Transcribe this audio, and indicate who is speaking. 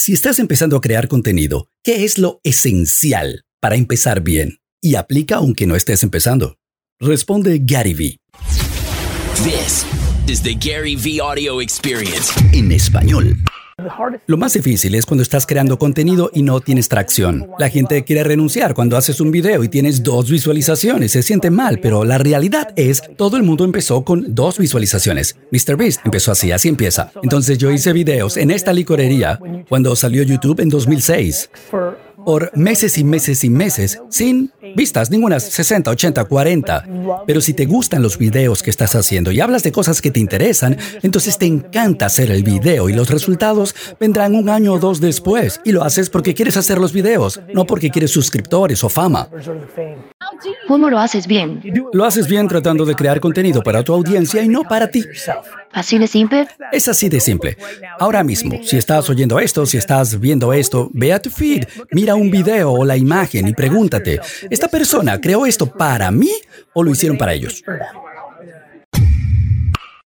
Speaker 1: Si estás empezando a crear contenido, ¿qué es lo esencial para empezar bien? Y aplica aunque no estés empezando. Responde Gary Vee.
Speaker 2: This is the Gary V Audio Experience.
Speaker 1: En español. Lo más difícil es cuando estás creando contenido y no tienes tracción. La gente quiere renunciar cuando haces un video y tienes dos visualizaciones. Se siente mal, pero la realidad es, todo el mundo empezó con dos visualizaciones. Mr. Beast empezó así, así empieza. Entonces yo hice videos en esta licorería cuando salió YouTube en 2006 por meses y meses y meses sin vistas, ninguna 60, 80, 40. Pero si te gustan los videos que estás haciendo y hablas de cosas que te interesan, entonces te encanta hacer el video y los resultados vendrán un año o dos después. Y lo haces porque quieres hacer los videos, no porque quieres suscriptores o fama.
Speaker 3: ¿Cómo lo haces bien?
Speaker 1: Lo haces bien tratando de crear contenido para tu audiencia y no para ti.
Speaker 3: ¿Así de simple?
Speaker 1: Es así de simple. Ahora mismo, si estás oyendo esto, si estás viendo esto, ve a tu feed, mira un video o la imagen y pregúntate, ¿esta persona creó esto para mí o lo hicieron para ellos?